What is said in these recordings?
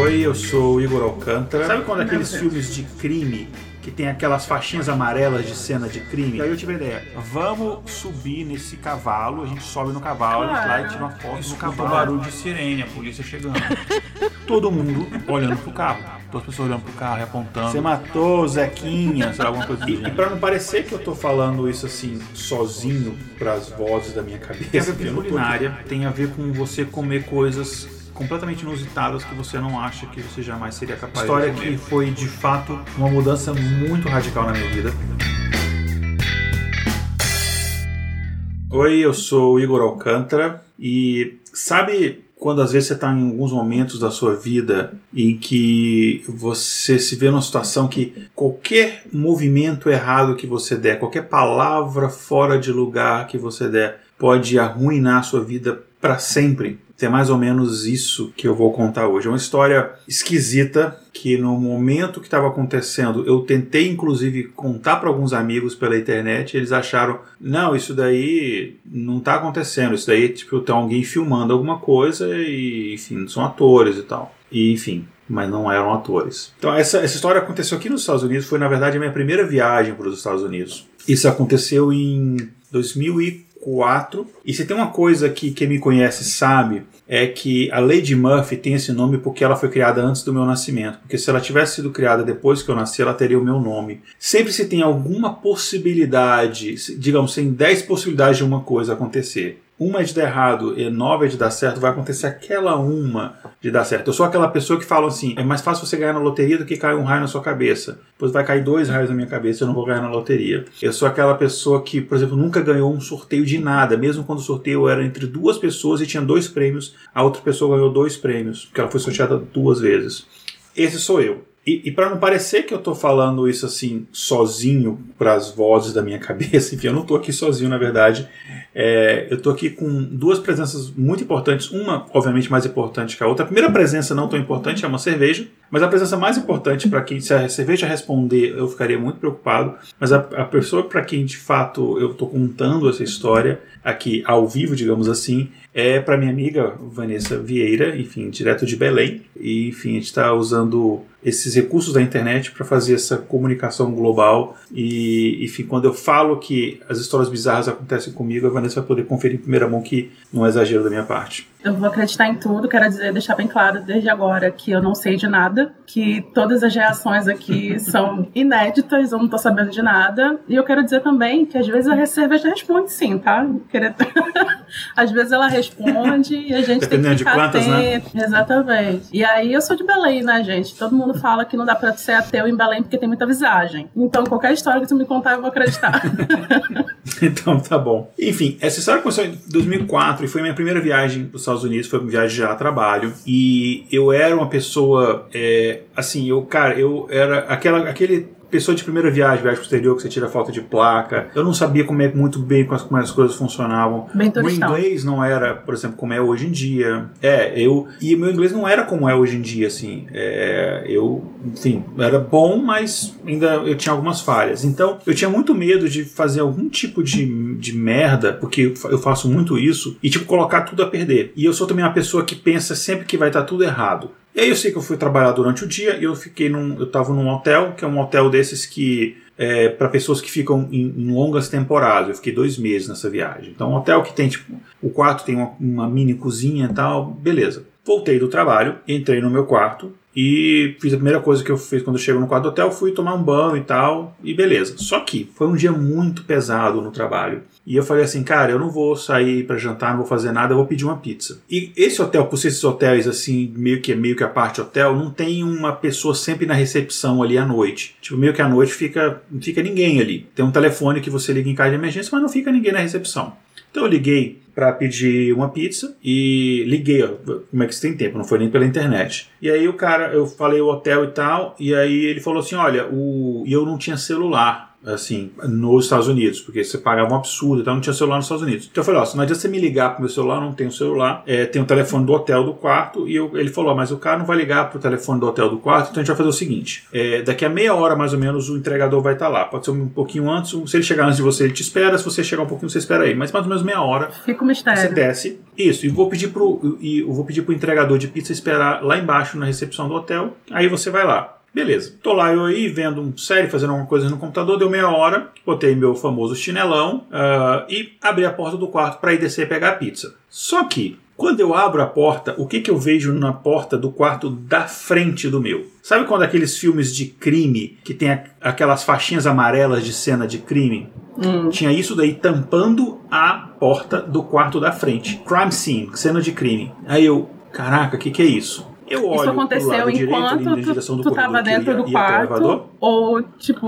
Oi, eu sou o Igor Alcântara. Sabe quando aqueles filmes de crime que tem aquelas faixinhas amarelas de cena de crime? Aí eu tive a ideia, vamos subir nesse cavalo, a gente sobe no cavalo, a gente lá e tira uma foto no o cavalo. barulho de sirene, a polícia chegando. Todo mundo olhando pro carro. Todas as pessoas olhando pro carro e apontando. Você matou o Zequinha, sei lá, alguma coisa do E, e pra não parecer que eu tô falando isso assim, sozinho, pras vozes da minha cabeça, tô culinária tem a ver com você comer coisas completamente inusitadas que você não acha que você jamais seria capaz História de que comer. foi de fato uma mudança muito radical na minha vida. Oi, eu sou o Igor Alcântara e sabe quando às vezes você está em alguns momentos da sua vida em que você se vê numa situação que qualquer movimento errado que você der, qualquer palavra fora de lugar que você der, pode arruinar a sua vida para sempre? É mais ou menos isso que eu vou contar hoje. É uma história esquisita que no momento que estava acontecendo, eu tentei inclusive contar para alguns amigos pela internet, eles acharam, não, isso daí não está acontecendo, isso daí tipo tem alguém filmando alguma coisa e enfim, são atores e tal. E enfim, mas não eram atores. Então essa, essa história aconteceu aqui nos Estados Unidos, foi na verdade a minha primeira viagem para os Estados Unidos. Isso aconteceu em 2004. E se tem uma coisa que quem me conhece sabe, é que a Lady Murphy tem esse nome porque ela foi criada antes do meu nascimento. Porque se ela tivesse sido criada depois que eu nasci, ela teria o meu nome. Sempre se tem alguma possibilidade, digamos, tem 10 possibilidades de uma coisa acontecer. Uma de dar errado e nove de dar certo, vai acontecer aquela uma de dar certo. Eu sou aquela pessoa que fala assim: é mais fácil você ganhar na loteria do que cair um raio na sua cabeça. Pois vai cair dois raios na minha cabeça e eu não vou ganhar na loteria. Eu sou aquela pessoa que, por exemplo, nunca ganhou um sorteio de nada, mesmo quando o sorteio era entre duas pessoas e tinha dois prêmios, a outra pessoa ganhou dois prêmios, porque ela foi sorteada duas vezes. Esse sou eu. E, e para não parecer que eu tô falando isso assim sozinho para as vozes da minha cabeça, enfim, eu não tô aqui sozinho, na verdade. É, eu tô aqui com duas presenças muito importantes, uma obviamente mais importante que a outra. A primeira presença não tão importante é uma cerveja, mas a presença mais importante para quem se a cerveja responder, eu ficaria muito preocupado. Mas a, a pessoa para quem de fato eu tô contando essa história aqui ao vivo, digamos assim, é para minha amiga Vanessa Vieira, enfim, direto de Belém. E enfim, a gente está usando esses recursos da internet para fazer essa comunicação global. E, enfim, quando eu falo que as histórias bizarras acontecem comigo, a Vanessa vai poder conferir em primeira mão que não é exagero da minha parte. Eu vou acreditar em tudo, quero dizer, deixar bem claro desde agora que eu não sei de nada, que todas as reações aqui são inéditas, eu não tô sabendo de nada. E eu quero dizer também que às vezes a cerveja responde sim, tá? Querer- às vezes ela responde e a gente tem Dependendo que de ficar quantas, né? atento. Exatamente. E aí eu sou de Belém, né, gente? Todo mundo fala que não dá pra ser ateu em Belém porque tem muita visagem. Então qualquer história que tu me contar eu vou acreditar. Então tá bom. Enfim, essa história começou em 2004 e foi minha primeira viagem para os Estados Unidos. Foi uma viagem já a trabalho. E eu era uma pessoa. é, assim, eu, cara, eu era aquela, aquele pessoa de primeira viagem, viagem pro exterior, que você tira foto de placa. Eu não sabia como é, muito bem como as, como as coisas funcionavam. Bem O inglês não era, por exemplo, como é hoje em dia. É, eu. E o meu inglês não era como é hoje em dia, assim. É, eu, enfim, era bom, mas ainda eu tinha algumas falhas. Então, eu tinha muito medo de fazer algum tipo de, de merda, porque eu faço muito isso, e, tipo, colocar tudo a perder. E eu sou também uma pessoa que pensa sempre que vai estar tudo errado. E aí eu sei que eu fui trabalhar durante o dia e eu fiquei num. Eu tava num hotel, que é um hotel desses que é, para pessoas que ficam em, em longas temporadas. Eu fiquei dois meses nessa viagem. Então, um hotel que tem, tipo, o quarto tem uma, uma mini cozinha e tal, beleza. Voltei do trabalho, entrei no meu quarto e fiz a primeira coisa que eu fiz quando eu chego no quarto do hotel, fui tomar um banho e tal, e beleza. Só que foi um dia muito pesado no trabalho. E eu falei assim, cara, eu não vou sair para jantar, não vou fazer nada, eu vou pedir uma pizza. E esse hotel, por ser esses hotéis assim, meio que meio que a parte hotel, não tem uma pessoa sempre na recepção ali à noite. Tipo, meio que à noite fica não fica ninguém ali. Tem um telefone que você liga em caso de emergência, mas não fica ninguém na recepção. Então eu liguei para pedir uma pizza e liguei, como é que você tem tempo? Não foi nem pela internet. E aí o cara, eu falei o hotel e tal, e aí ele falou assim: olha, o... e eu não tinha celular. assim, nos Estados Unidos, porque você pagava um absurdo, então não tinha celular nos Estados Unidos. Então eu falei, ó, não adianta você me ligar pro meu celular, não tenho celular, é, tem o telefone do hotel do quarto, e eu, ele falou, mas o cara não vai ligar pro telefone do hotel do quarto, então a gente vai fazer o seguinte, é, daqui a meia hora mais ou menos o entregador vai estar lá, pode ser um pouquinho antes, se ele chegar antes de você, ele te espera, se você chegar um pouquinho, você espera aí, mas mais ou menos meia hora, Fica mistério. você desce, isso, e vou pedir pro, e eu vou pedir pro entregador de pizza esperar lá embaixo na recepção do hotel, aí você vai lá. Beleza. Tô lá eu aí vendo um série, fazendo alguma coisa no computador, deu meia hora, botei meu famoso chinelão ah, e abri a porta do quarto para ir descer e pegar a pizza. Só que, quando eu abro a porta, o que, que eu vejo na porta do quarto da frente do meu? Sabe quando aqueles filmes de crime que tem a- aquelas faixinhas amarelas de cena de crime? Tinha isso daí tampando a porta do quarto da frente. Crime scene, cena de crime. Aí eu, caraca, o que, que é isso? Eu olho Isso pro aconteceu lado direito, ali enquanto na tu, direção do tu tava corredor dentro ia- do quarto, ou, tipo,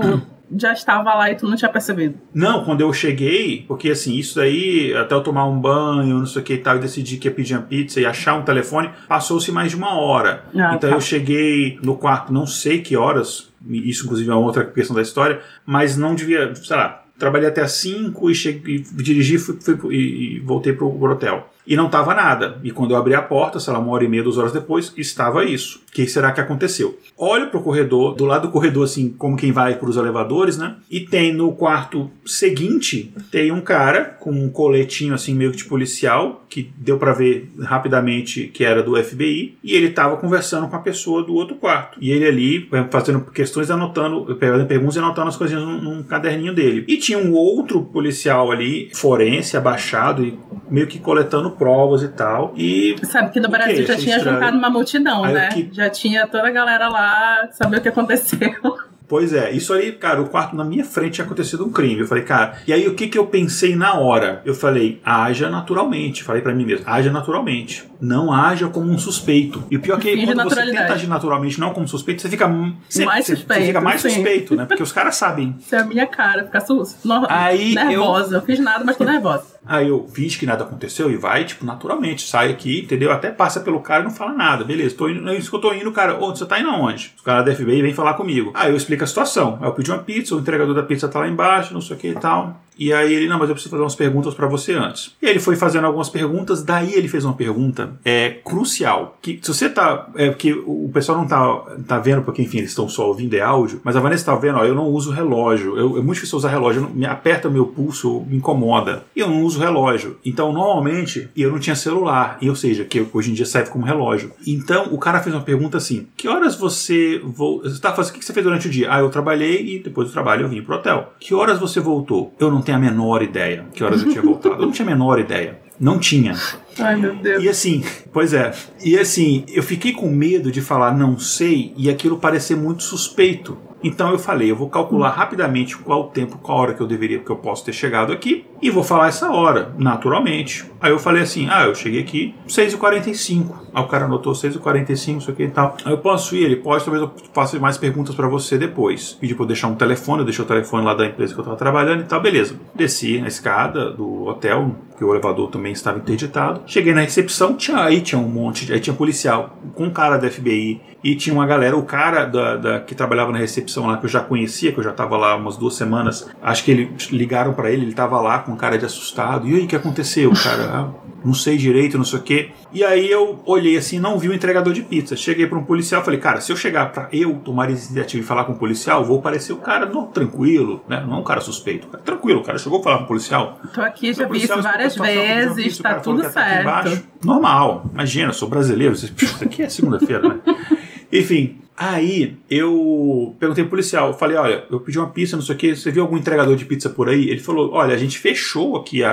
já estava lá e tu não tinha percebido. Não, quando eu cheguei, porque assim, isso daí, até eu tomar um banho, não sei o que e tal, e decidir que ia pedir uma pizza e achar um telefone, passou-se mais de uma hora. Ah, então tá. eu cheguei no quarto, não sei que horas, isso inclusive é uma outra questão da história, mas não devia, sei lá, trabalhei até às 5 e, cheguei, dirigi fui, fui, e, e voltei pro, pro hotel. E não tava nada. E quando eu abri a porta, sei lá, uma hora e meia, duas horas depois, estava isso. O que será que aconteceu? Olho pro corredor, do lado do corredor, assim, como quem vai pros elevadores, né? E tem no quarto seguinte, tem um cara com um coletinho, assim, meio que de policial, que deu pra ver rapidamente que era do FBI, e ele tava conversando com a pessoa do outro quarto. E ele ali, fazendo questões, anotando, perguntas e anotando as coisinhas num, num caderninho dele. E tinha um outro policial ali, forense, abaixado, e meio que coletando provas e tal. E Sabe que no? Brasil já Achei tinha estranho. juntado uma multidão, Aí né? eu que- Já tinha toda a galera lá, saber o que aconteceu. Pois é, isso aí, cara, o quarto na minha frente tinha acontecido um crime. Eu falei, cara, e aí o que que eu pensei na hora? Eu falei, haja naturalmente. Falei pra mim mesmo, haja naturalmente. Não haja como um suspeito. E o pior é que Finge quando você tenta agir naturalmente, não como suspeito, você fica você- Mais suspeito, Você fica mais sim. suspeito, né? Porque os caras sabem. Isso é a minha cara, ficar su- no- Aí nervosa. Eu... fiz nada, mas tô nervosa. Aí eu finge que nada aconteceu e vai, tipo, naturalmente. Sai aqui, entendeu? Até passa pelo cara e não fala nada. Beleza, tô indo, é isso que eu tô indo, cara. Ô, você tá indo aonde? Os caras da FBI vêm falar comigo. Aí eu explico a situação. Aí eu pedi uma pizza, o entregador da pizza tá lá embaixo, não sei o que e tal. E aí ele, não, mas eu preciso fazer umas perguntas pra você antes. E ele foi fazendo algumas perguntas, daí ele fez uma pergunta é, crucial. Que se você tá. É porque o pessoal não tá, tá vendo, porque enfim, eles estão só ouvindo é áudio, mas a Vanessa tá vendo, ó, eu não uso relógio. Eu, é muito difícil usar relógio, me aperta meu pulso, me incomoda. E eu não uso relógio. Então, normalmente, eu não tinha celular. E, ou seja, que hoje em dia serve como relógio. Então, o cara fez uma pergunta assim: que horas você. Vo... Tá fazendo. O que você fez durante o dia? Ah, eu trabalhei e depois do trabalho eu vim pro hotel. Que horas você voltou? Eu não tenho a menor ideia que horas eu tinha voltado. Eu não tinha a menor ideia. Não tinha. Ai, meu Deus. E assim, pois é. E assim, eu fiquei com medo de falar não sei e aquilo parecer muito suspeito. Então eu falei, eu vou calcular rapidamente qual o tempo, qual hora que eu deveria, que eu posso ter chegado aqui, e vou falar essa hora, naturalmente. Aí eu falei assim, ah, eu cheguei aqui 6h45. Aí o cara anotou 6h45, isso aqui e tal. Aí eu posso ir, ele pode, talvez eu faça mais perguntas pra você depois. Pedi pra eu deixar um telefone, eu deixei o telefone lá da empresa que eu tava trabalhando e tal, beleza. Desci na escada do hotel, que o elevador também estava interditado. Cheguei na recepção, tinha, aí tinha um monte, de, aí tinha policial com cara da FBI e tinha uma galera, o cara da, da- que trabalhava na recepção lá, que eu já conhecia, que eu já tava lá umas duas semanas, acho que ele ligaram pra ele, ele tava lá com cara de assustado. E aí, o que aconteceu, cara? Não sei direito, não sei o quê. E aí eu olhei assim, não vi o entregador de pizza. Cheguei pra um policial, falei, cara, se eu chegar pra eu tomar iniciativa e falar com o policial, vou parecer o cara não, tranquilo, né? Não um cara suspeito. Cara, tranquilo, o cara chegou a falar com o policial. Tô aqui, já vi isso várias vezes, pizza, o tá tudo certo. Normal, imagina, sou brasileiro, isso aqui é segunda-feira, né? Enfim, aí eu perguntei pro policial, eu falei, olha, eu pedi uma pizza, não sei o que, você viu algum entregador de pizza por aí? Ele falou, olha, a gente fechou aqui a,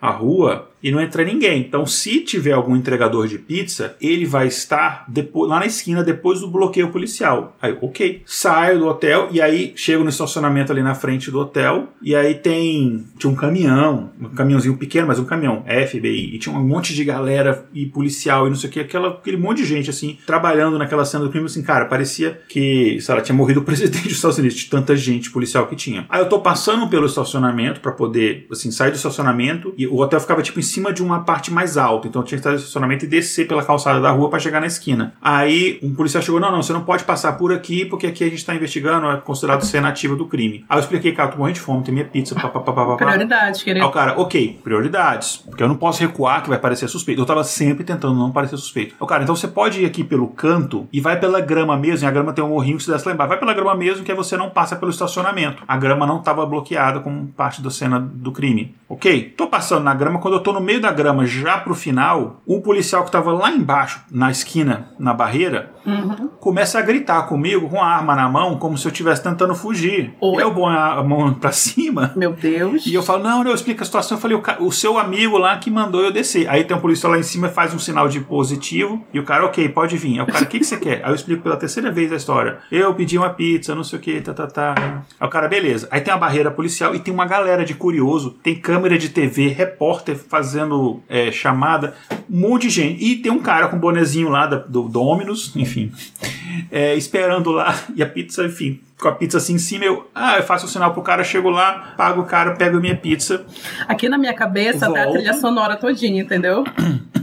a, a rua e não entra ninguém. Então, se tiver algum entregador de pizza, ele vai estar depois, lá na esquina, depois do bloqueio policial. Aí, ok. Saio do hotel e aí chego no estacionamento ali na frente do hotel e aí tem tinha um caminhão, um caminhãozinho pequeno, mas um caminhão, FBI, e tinha um monte de galera e policial e não sei o que, aquela, aquele monte de gente assim, trabalhando naquela cena do crime, assim, cara, parecia que, sei lá, tinha morrido o presidente dos Estados Unidos, de tanta gente policial que tinha. Aí eu tô passando pelo estacionamento pra poder, assim, sair do estacionamento e o hotel ficava tipo em cima de uma parte mais alta, então eu tinha que estar no estacionamento e descer pela calçada da rua para chegar na esquina. Aí um policial chegou: não, não, você não pode passar por aqui porque aqui a gente está investigando, é considerado cena ativa do crime. Aí eu expliquei, cara, eu tô morrendo de fome, tem minha pizza, papapá. Prioridades, querido. Aí o cara, ok, prioridades, porque eu não posso recuar que vai parecer suspeito. Eu tava sempre tentando não parecer suspeito. O cara, então você pode ir aqui pelo canto e vai pela grama mesmo, e a grama tem um morrinho que se desce lá embaixo. Vai pela grama mesmo que aí você não passa pelo estacionamento. A grama não estava bloqueada como parte da cena do crime. Ok? Tô passando na grama, quando eu tô no meio da grama, já pro final, o policial que tava lá embaixo, na esquina, na barreira, Uhum. começa a gritar comigo com a arma na mão, como se eu estivesse tentando fugir. Oi? Eu ponho a mão pra cima. Meu Deus. E eu falo, não, não, explica a situação. Eu falei, o, ca- o seu amigo lá que mandou eu descer. Aí tem um policial lá em cima, faz um sinal de positivo. E o cara, ok, pode vir. Aí o cara, o que, que você quer? Aí eu explico pela terceira vez a história. Eu pedi uma pizza, não sei o que, tá, tá, tá. Aí o cara, beleza. Aí tem a barreira policial e tem uma galera de curioso. Tem câmera de TV, repórter fazendo é, chamada. Um monte de gente. E tem um cara com um bonezinho lá da- do Dominus, enfim. é, esperando lá. E a pizza, enfim, com a pizza assim em cima, eu, ah, eu faço o sinal pro cara, chego lá, pago o cara, pego a minha pizza. Aqui na minha cabeça tá a trilha sonora todinha, entendeu?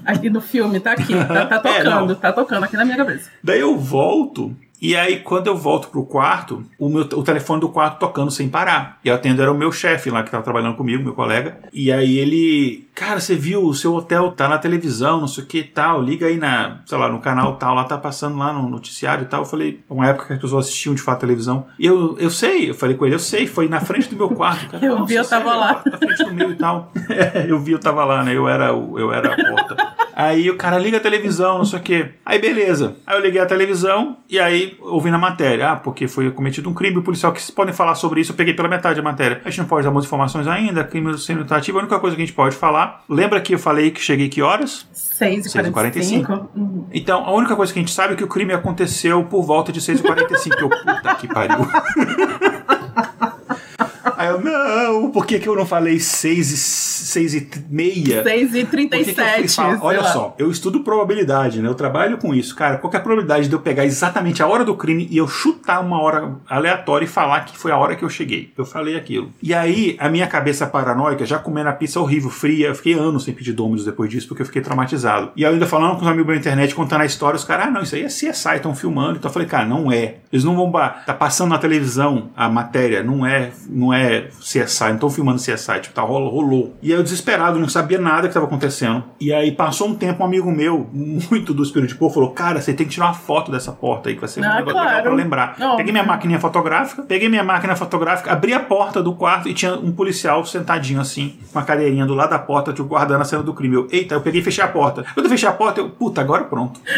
Aqui no filme, tá aqui. Tá, tá É, tocando, tá tocando aqui na minha cabeça. Daí eu volto, e aí quando eu volto pro quarto, o, meu, o telefone do quarto tocando sem parar. E eu atendo era o meu chefe lá que tava trabalhando comigo, meu colega. E aí ele, cara, você viu, o seu hotel tá na televisão, não sei o que tal, liga aí na, sei lá, no canal tal, lá tá passando lá no noticiário e tal. Eu falei, uma época que as pessoas assistiam de fato televisão. E eu, eu sei, eu falei com ele, eu sei, foi na frente do meu quarto. Cara, Eu "Nossa, vi, eu tava sério? lá." Na frente do meu e tal. É, eu vi, eu tava lá, né? Eu era, eu era a porta. Aí o cara liga a televisão, não sei o quê. Aí beleza. Aí eu liguei a televisão e aí ouvi na matéria. Ah, porque foi cometido um crime, o policial que vocês podem falar sobre isso. Eu peguei pela metade a matéria. A gente não pode dar muitas informações ainda, crime sendo tentativo. A única coisa que a gente pode falar. Lembra que eu falei que cheguei que horas? 6h45. Uhum. Então, a única coisa que a gente sabe é que o crime aconteceu por volta de 6h45. eu, puta que pariu. Aí eu, não, por que, que eu não falei 6 e, 6 e meia? Por que que eu fui 6h37. falar? Olha sei lá. só, eu estudo probabilidade, né? Eu trabalho com isso, cara. Qual que é a probabilidade de eu pegar exatamente a hora do crime e eu chutar uma hora aleatória e falar que foi a hora que eu cheguei? Eu falei aquilo. E aí, a minha cabeça paranoica, já comendo a pizza horrível, fria, eu fiquei anos sem pedir Domino's depois disso, porque eu fiquei traumatizado. E eu ainda falando com os amigos da internet, contando a história, os caras, ah, não, isso aí é CSI, estão filmando. Então eu falei, cara, não é. Eles não vão. Tá passando na televisão a matéria, não é, não é CSI, não estão filmando CSI, tipo, tá, rolou, rolou. E aí eu desesperado, não sabia nada que estava acontecendo. E aí passou um tempo, um amigo meu, muito do espírito de povo, falou: Cara, você tem que tirar uma foto dessa porta aí, que vai ser um Ah, negócio legal claro. pra lembrar. Óbvio. Peguei minha maquininha fotográfica, peguei minha máquina fotográfica, abri a porta do quarto e tinha um policial sentadinho assim, com uma cadeirinha do lado da porta, tipo, guardando a cena do crime. Eu, eita, eu peguei e fechei a porta. Quando eu fechei a porta, eu, puta, agora pronto.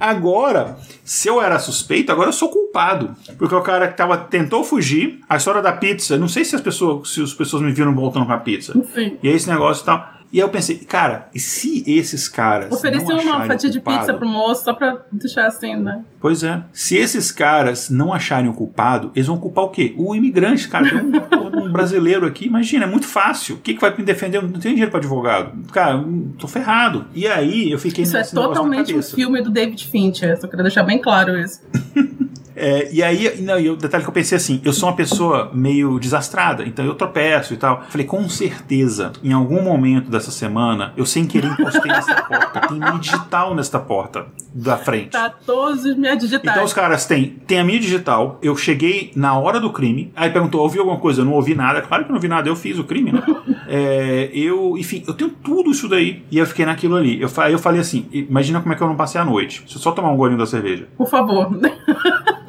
Agora, se eu era suspeito, agora eu sou culpado. Porque o cara que tava, tentou fugir, a história da pizza, não sei se as pessoas, se as pessoas me viram voltando com a pizza. Sim. E aí esse negócio e tal. E aí eu pensei, cara, e se esses caras. Ofereceu não uma fatia de pizza pro moço só pra deixar assim, né? Pois é. Se esses caras não acharem o culpado, eles vão culpar o quê? O imigrante, cara. Tem um, um brasileiro aqui, imagina, é muito fácil. O que, que vai me defender? Eu não tenho dinheiro pra advogado. Cara, tô ferrado. E aí eu fiquei Isso é totalmente um cabeça. filme do David Fincher, só queria deixar bem claro isso. É, e aí, não, e o detalhe que eu pensei assim, eu sou uma pessoa meio desastrada, então eu tropeço e tal. Falei, com certeza, em algum momento dessa semana, eu sem querer encostei nessa porta. Tem minha digital nesta porta da frente. Tá todos os minhas digitais. Então os caras têm, tem a minha digital, eu cheguei na hora do crime, aí perguntou, ouviu alguma coisa? Eu não ouvi nada, claro que eu não ouvi nada, eu fiz o crime, né? É, eu, enfim, eu tenho tudo isso daí, e eu fiquei naquilo ali. Eu, eu falei assim, imagina como é que eu não passei a noite, se eu só tomar um golinho da cerveja. Por favor.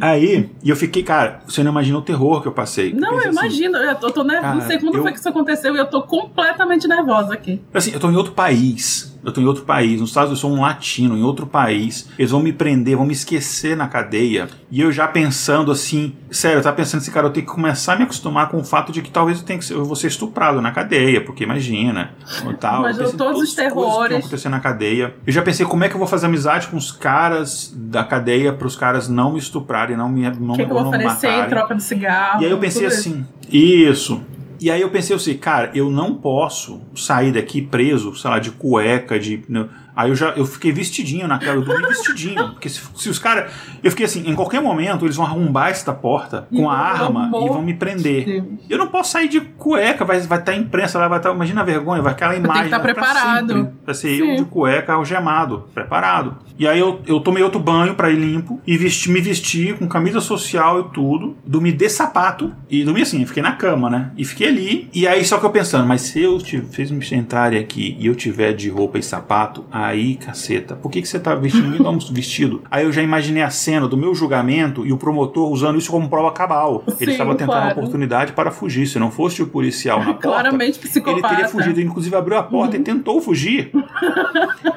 Aí, e eu fiquei, cara, você não imagina o terror que eu passei. Não, pensei eu assim, imagino. Eu tô, tô nervosa. Não sei quando eu- foi que isso aconteceu e eu tô completamente nervosa aqui. Assim, eu tô em outro país. Eu tô em outro país. Nos Estados Unidos eu sou um latino, em outro país. Eles vão me prender, vão me esquecer na cadeia. E eu já pensando assim, sério, eu tava pensando assim, cara, eu tenho que começar a me acostumar com o fato de que talvez eu tenha que ser, eu vou ser estuprado na cadeia, porque imagina. ou Tal. Mas Eu em todos os coisas que vão terrores. acontecer na cadeia. Eu já pensei como é que eu vou fazer amizade com os caras da cadeia para os caras não me estuprarem, não me não, O que, que eu não vou me oferecer em matarem. troca de cigarro? E aí eu pensei assim, isso. E aí eu pensei assim, cara, eu não posso sair daqui preso, sei lá, de cueca, de. né, Aí eu já eu fiquei vestidinho na cara, eu dormi vestidinho. Porque se, se os caras. Eu fiquei assim, em qualquer momento eles vão arrombar esta porta com a arma e vão me prender. Eu não posso sair de cueca, vai estar vai tá imprensa lá, vai estar. Tá, imagina a vergonha, vai aquela imagem. Tem que estar tá preparado. Vai ser Sim. eu de cueca algemado, preparado. E aí eu, eu tomei outro banho para ir limpo e vesti, me vesti com camisa social e tudo. Dormi de sapato. E dormi assim, fiquei na cama, né? E fiquei ali. E aí só que eu pensando, mas se eu te, fez me sentarem aqui e eu tiver de roupa e sapato, aí, caceta, por que, que você tá vestindo vestido? Aí eu já imaginei a cena do meu julgamento e o promotor usando isso como prova cabal. Ele estava tentando claro. uma oportunidade para fugir. Se não fosse o policial na porta, Claramente psicopata. ele teria fugido. Ele, inclusive, abriu a porta uhum. e tentou fugir.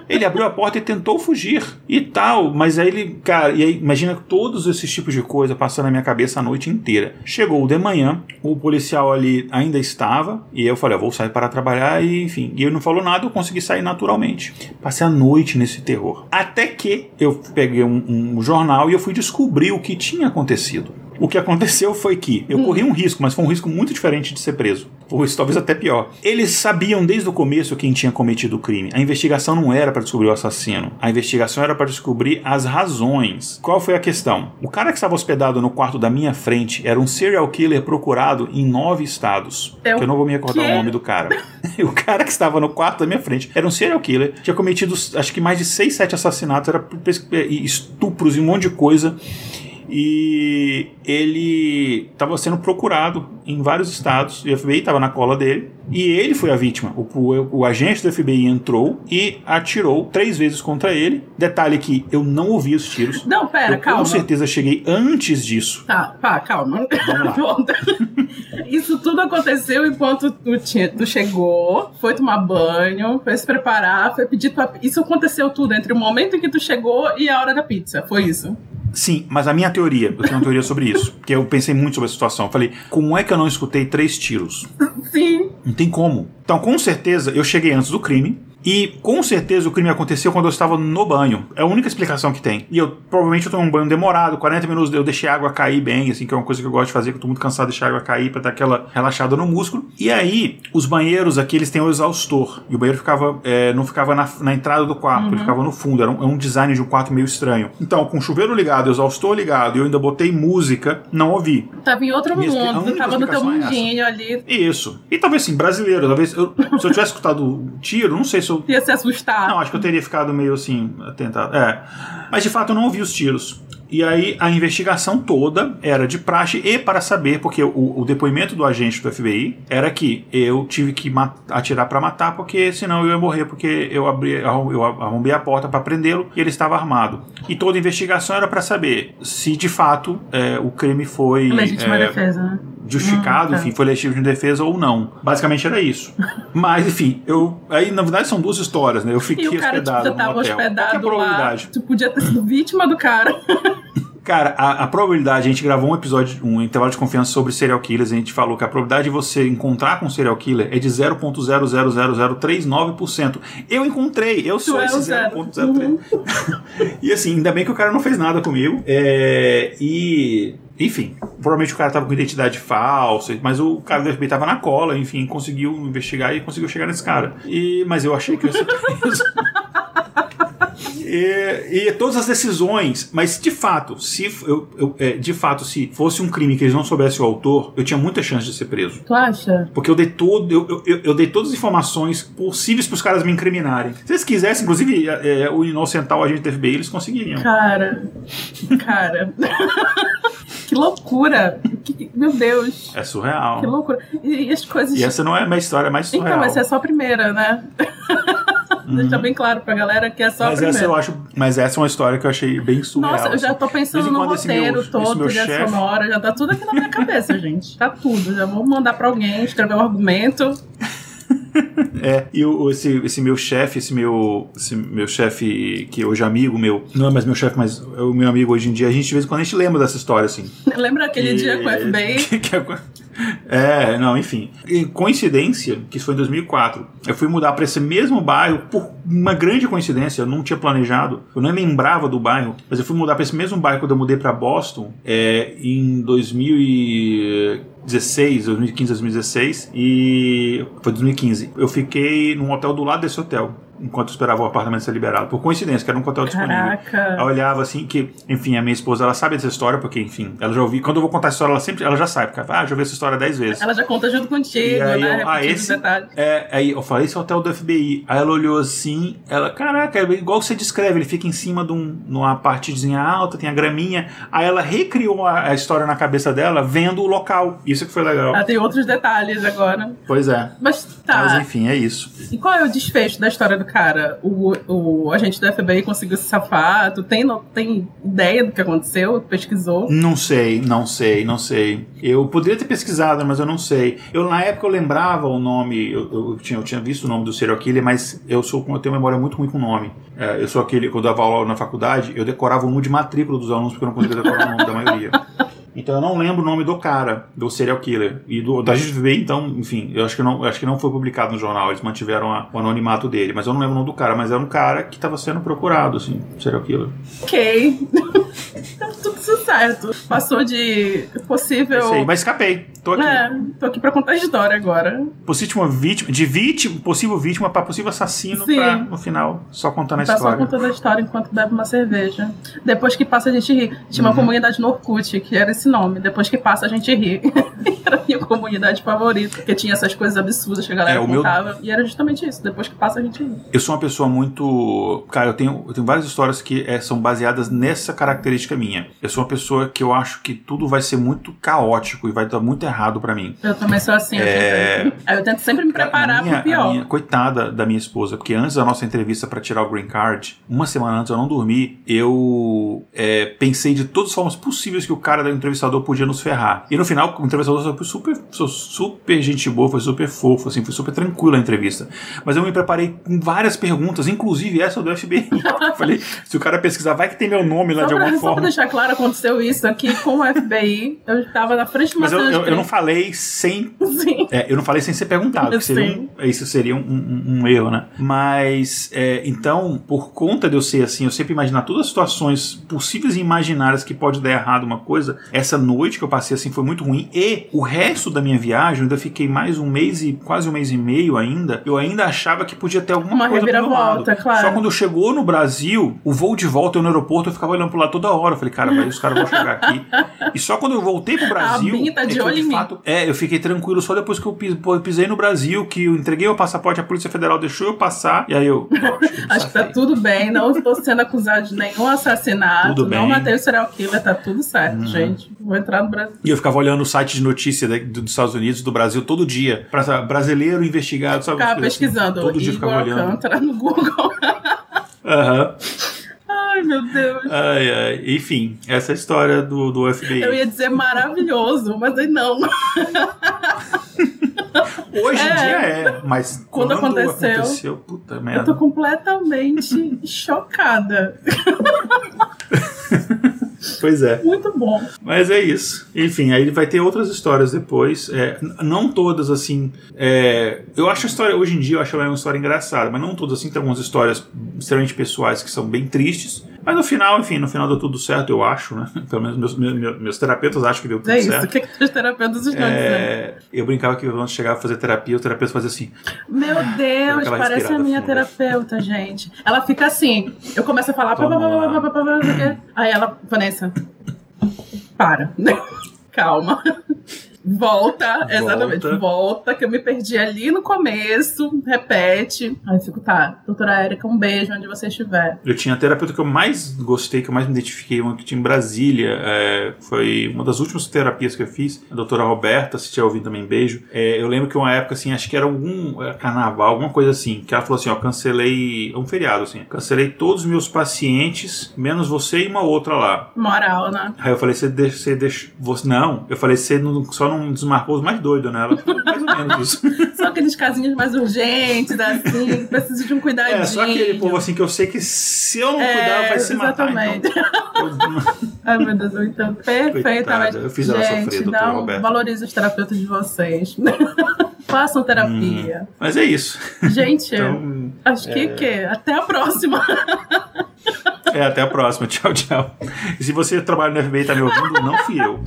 ele abriu a porta e tentou fugir e tal. Mas aí ele, cara, e aí imagina todos esses tipos de coisa passando na minha cabeça a noite inteira. Chegou de manhã, o policial ali ainda estava, e eu falei, eu vou sair para trabalhar, e enfim. E ele não falou nada, eu consegui sair naturalmente. Passei a noite nesse terror. Até que eu peguei um, um jornal e eu fui descobrir o que tinha acontecido. O que aconteceu foi que eu corri um risco, mas foi um risco muito diferente de ser preso. Ou isso talvez até pior. Eles sabiam desde o começo quem tinha cometido o crime. A investigação não era para descobrir o assassino. A investigação era para descobrir as razões. Qual foi a questão? O cara que estava hospedado no quarto da minha frente era um serial killer procurado em nove estados. É que eu não vou me recordar o nome do cara. o cara que estava no quarto da minha frente era um serial killer. Tinha cometido acho que mais de seis, sete assassinatos. Era estupros e um monte de coisa e ele estava sendo procurado em vários estados, e o FBI estava na cola dele, e ele foi a vítima. O, o, o, agente do FBI entrou e atirou três vezes contra ele. Detalhe que eu não ouvi os tiros. Não, pera, eu, calma. Com certeza cheguei antes disso. Tá, pá, calma. Vamos lá. Isso tudo aconteceu enquanto tu, chegou, foi tomar banho, foi se preparar, foi pedir tua... Isso aconteceu tudo entre o momento em que tu chegou e a hora da pizza, foi isso? Sim, mas a minha teoria, eu tenho uma teoria sobre isso, porque eu pensei muito sobre a situação. Eu falei, como é que eu não escutei três tiros? Sim. Não tem como. Então, com certeza, eu cheguei antes do crime, e com certeza o crime aconteceu quando eu estava no banho. É a única explicação que tem. E eu provavelmente eu tomei um banho demorado, 40 minutos eu deixei a água cair bem, assim, que é uma coisa que eu gosto de fazer, que eu tô muito cansado de deixar a água cair para dar aquela relaxada no músculo. E aí, os banheiros aqui, eles têm o exaustor. E o banheiro ficava, é, não ficava na, na, entrada do quarto, uhum. ele ficava no fundo. Era um, é um, design de um quarto meio estranho. Então, com o chuveiro ligado, o exaustor ligado, e eu ainda botei música, não ouvi. Tava em outro mundo, tava no teu é mundinho é ali. Isso. E talvez assim, brasileiro, talvez eu, se eu tivesse escutado tiro, não sei se eu. Ia se assustar. Não, acho que eu teria ficado meio assim, atentado. É. Mas de fato eu não ouvi os tiros. E aí a investigação toda era de praxe e para saber, porque o, o depoimento do agente do FBI era que eu tive que atirar para matar, porque senão eu ia morrer, porque eu abri, eu arrombei a porta para prendê-lo e ele estava armado. E toda a investigação era para saber se de fato é, o crime foi. Legítima é, defesa, né? Justificado, hum, tá. enfim, foi legítimo de defesa ou não. Basicamente era isso. Mas, enfim, eu. Aí, na verdade, são duas histórias, né? Eu fiquei e o cara, hospedado. Tipo, você tava hospedado Qual é a probabilidade? Lá, tu podia ter sido vítima do cara. Cara, a, a, probabilidade, a gente gravou um episódio, um intervalo de confiança sobre serial killers, a gente falou que a probabilidade de você encontrar com um serial killer é de 0.00039%. Eu encontrei, eu sou esse 0.03. Uhum. e assim, ainda bem que o cara não fez nada comigo. É, e enfim, provavelmente o cara tava com identidade falsa, mas o cara do FBI tava na cola, enfim, conseguiu investigar e conseguiu chegar nesse cara. E, mas eu achei que eu ia ser preso. E, e, todas as decisões, mas de fato, se eu, eu é, de fato, se fosse um crime que eles não soubessem o autor, eu tinha muita chance de ser preso. Tu acha? Porque eu dei todo, eu, eu, eu dei todas as informações possíveis para os caras me incriminarem. Se eles quisessem, inclusive, é, é o inocentar o agente do FBI, eles conseguiriam. Cara, cara. que loucura! Que, meu Deus! É surreal. Que loucura! E, e as coisas. E essa não é a minha história, é mais então, surreal. Então, essa é só a primeira, né? Uhum. Deixar bem claro pra galera que é só mas a essa eu acho Mas essa é uma história que eu achei bem surreal. Nossa, eu já tô pensando no roteiro meu, todo, trilha chef... sonora, já tá tudo aqui na minha cabeça, gente. Tá tudo. Já vou mandar pra alguém escrever um argumento. é, e o, esse, esse meu chefe, esse meu, esse meu chefe que hoje é amigo meu, não é mais meu chefe, mas é o meu amigo hoje em dia, a gente de vez em quando a gente lembra dessa história, assim. Lembra aquele e, dia com o FBI? Que, é, é, não, enfim. E coincidência, que isso foi em 2004, eu fui mudar para esse mesmo bairro por uma grande coincidência, eu não tinha planejado, eu nem lembrava do bairro, mas eu fui mudar para esse mesmo bairro quando eu mudei para Boston é, em 2000 e 2016, 2015, 2016 e foi 2015. Eu fiquei num hotel do lado desse hotel enquanto esperava o apartamento ser liberado. Por coincidência, que era um hotel Caraca. disponível. Eu olhava assim, que, enfim, a minha esposa, ela sabe dessa história, porque, enfim, ela já ouviu. Quando eu vou contar a história, ela sempre, ela já sabe, porque, ah, já ouvi essa história dez vezes. Ela já conta junto contigo, E aí né? eu, ah, esse, é, aí eu falei, esse é o hotel do FBI. Aí ela olhou assim, ela, caraca, é igual você descreve, ele fica em cima de um, numa partezinha alta, tem a graminha. Aí ela recriou a, a história na cabeça dela, vendo o local. Isso que foi legal. Ah, tem outros detalhes agora. Pois é. Mas tá. Mas enfim, é isso. E qual é o desfecho da história do cara? O, o agente do FBI conseguiu se safar? Tu tem, não, tem ideia do que aconteceu? Pesquisou? Não sei, não sei, não sei. Eu poderia ter pesquisado, mas eu não sei. Eu na época eu lembrava o nome, eu, eu tinha, eu tinha visto o nome do serial killer, mas eu sou eu tenho memória muito ruim com o nome. É, eu sou aquele quando eu dava aula na faculdade, eu decorava o número de matrícula dos alunos porque eu não conseguia decorar o nome da maioria. Então eu não lembro o nome do cara, do serial killer. E do, da gente ver, então, enfim, eu acho que não, acho que não foi publicado no jornal, eles mantiveram a- o anonimato dele, mas eu não lembro o nome do cara, mas era um cara que estava sendo procurado, assim, serial killer. Ok. Tudo certo. Passou de possível. Aí, mas escapei. Tô aqui. É, tô aqui pra contar a história agora. Possível vítima, de vítima, possível vítima para possível assassino Sim. pra, no final, só contando a Tá só história. contando a história enquanto bebe uma cerveja. Depois que passa, a gente ri. Tinha Uhum. uma comunidade no Orkut, que era esse nome. Depois que passa, a gente ri. era a minha comunidade favorita. Porque tinha essas coisas absurdas que a galera É, o meu- contava. E era justamente isso. Depois que passa, a gente ri. Eu sou uma pessoa muito. Cara, eu tenho, eu tenho várias histórias que é, são baseadas nessa característica minha. Eu sou uma pessoa que eu acho que tudo vai ser muito caótico e vai dar muito errado pra mim. Eu também sou assim. eu É. tento- Aí eu tento sempre me preparar minha, pro pior. minha- coitada da minha esposa, porque antes da nossa entrevista pra tirar o green card, uma semana antes eu não dormi, eu é, pensei de todas as formas possíveis que o cara do entrevistador podia nos ferrar. E no final, o entrevistador foi super, super gente boa, foi super fofo, assim, foi super tranquila a entrevista. Mas eu me preparei com várias perguntas, inclusive essa do FBI. Falei, se o cara pesquisar, vai que tem meu nome lá Só de pra, alguma só pra forma. deixar claro, aconteceu isso aqui com o FBI. Eu estava na frente de uma Mas eu, eu, eu não falei sem. É, eu não falei sem ser perguntado, seria um, isso seria um, um- um erro, né? Mas, é, então, por conta de eu ser assim, eu sempre imaginar todas as situações possíveis e imaginárias que pode dar errado uma coisa, essa noite que eu passei assim foi muito ruim. E o resto da minha viagem, eu ainda fiquei mais um mês e quase um mês e meio ainda, eu ainda achava que podia ter alguma Uma coisa meu lado. reviravolta, claro. Só quando chegou no Brasil, o voo de volta eu no aeroporto, eu ficava olhando pro lado toda hora. Eu falei, cara, vai, os caras vão chegar aqui. E só quando eu voltei pro Brasil. Binha tá é de eu, mim. fato, é, eu fiquei tranquilo só depois que eu pisei no Brasil, que eu entreguei o passaporte, a Polícia Federal deixou eu passar, e aí eu. Acho que tá tudo bem, não estou sendo acusado de nenhum assassinato, Tudo não bem. Uhum. matei o serial killer, tá tudo certo, gente. Vou entrar no Brasil. E eu ficava olhando o site de notícia da- do- dos Estados Unidos, do Brasil, todo dia. Pra, sabe, brasileiro investigado, sabe? Ficava coisas assim. pesquisando Todo dia ficava olhando. Alcântara no Google. Aham. Ai, meu Deus. Ai, ai. Enfim, essa é a história do, do FBI. Eu ia dizer maravilhoso, mas aí não. Hoje em É. dia é, mas Quando quando, aconteceu, aconteceu, puta Eu tô merda. completamente chocada. Pois é. Muito bom. Mas é isso. Enfim, aí vai ter outras histórias depois. É, não todas assim. é, eu acho a história, hoje em dia, eu acho ela uma história engraçada, mas não todas assim. Tem algumas histórias extremamente pessoais que são bem tristes. Mas no final, enfim, no final deu tudo certo, eu acho, né? Pelo menos meus, meus, meus terapeutas acham que deu tudo é certo. É isso, o que, que os terapeutas estão é... dizendo? Eu brincava que quando chegava a fazer terapia, o terapeuta fazia assim. Meu Deus, parece a minha terapeuta, gente. Ela fica assim, eu começo a falar. Pá, pá, pá, aí ela, Vanessa, para. Calma. Volta, exatamente. Volta, que eu me perdi ali no começo. Repete. Aí eu fico, tá, doutora Érica, um beijo onde você estiver. Eu tinha a terapeuta que eu mais gostei, que eu mais me identifiquei, uma que tinha em Brasília. é, foi uma das últimas terapias que eu fiz. A doutora Roberta, se tiver ouvindo também, beijo. É, eu lembro que uma época, assim, acho que era algum é, carnaval, alguma coisa assim, que ela falou assim: ó, cancelei. Um feriado, assim. Cancelei todos os meus pacientes, menos você e uma outra lá. Moral, né? Aí eu falei, você deixa. Você deixa você, não, eu falei, você não- só não desmarcou os mais doidos, né? Ela falou, mais ou menos isso. Só aqueles casinhos mais urgentes, assim, que precisam de um cuidadinho. É, só aquele povo assim que eu sei que se eu não É, cuidar, vai se matar. exatamente. Então. Ai, meu Deus, eu entendo perfeitamente. Eu fiz ela Gente, sofrer, doutora não Roberta. valorize os terapeutas de vocês. Façam terapia. Mas é isso. Gente, Então, acho que, que até a próxima. é, até a próxima. Tchau, tchau. E se você trabalha no FBI e tá me ouvindo, não fui eu.